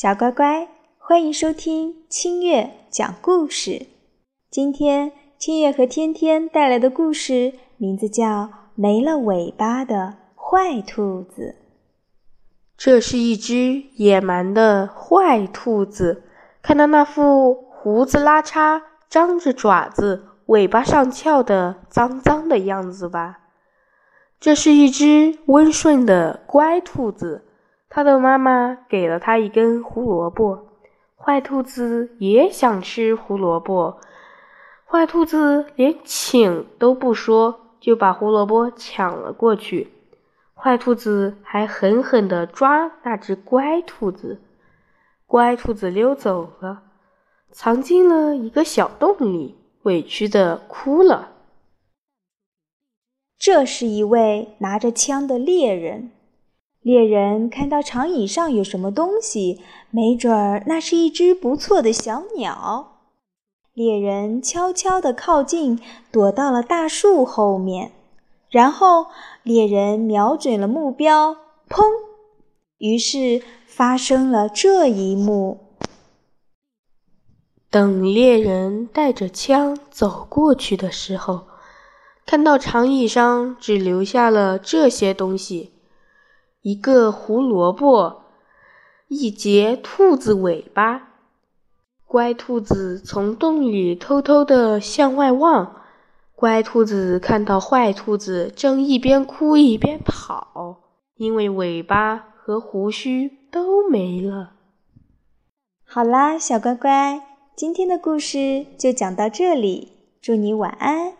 小乖乖，欢迎收听清月讲故事。今天清月和天天带来的故事名字叫《没了尾巴的坏兔子》。这是一只野蛮的坏兔子，看到那副胡子拉碴、张着爪子、尾巴上翘的脏脏的样子吧？这是一只温顺的乖兔子。他的妈妈给了他一根胡萝卜，坏兔子也想吃胡萝卜。坏兔子连请都不说，就把胡萝卜抢了过去。坏兔子还狠狠地抓那只乖兔子，乖兔子溜走了，藏进了一个小洞里，委屈地哭了。这是一位拿着枪的猎人。猎人看到长椅上有什么东西，没准儿那是一只不错的小鸟。猎人悄悄地靠近，躲到了大树后面。然后猎人瞄准了目标，砰！于是发生了这一幕。等猎人带着枪走过去的时候，看到长椅上只留下了这些东西。一个胡萝卜，一截兔子尾巴。乖兔子从洞里偷偷地向外望。乖兔子看到坏兔子正一边哭一边跑，因为尾巴和胡须都没了。好啦，小乖乖，今天的故事就讲到这里。祝你晚安。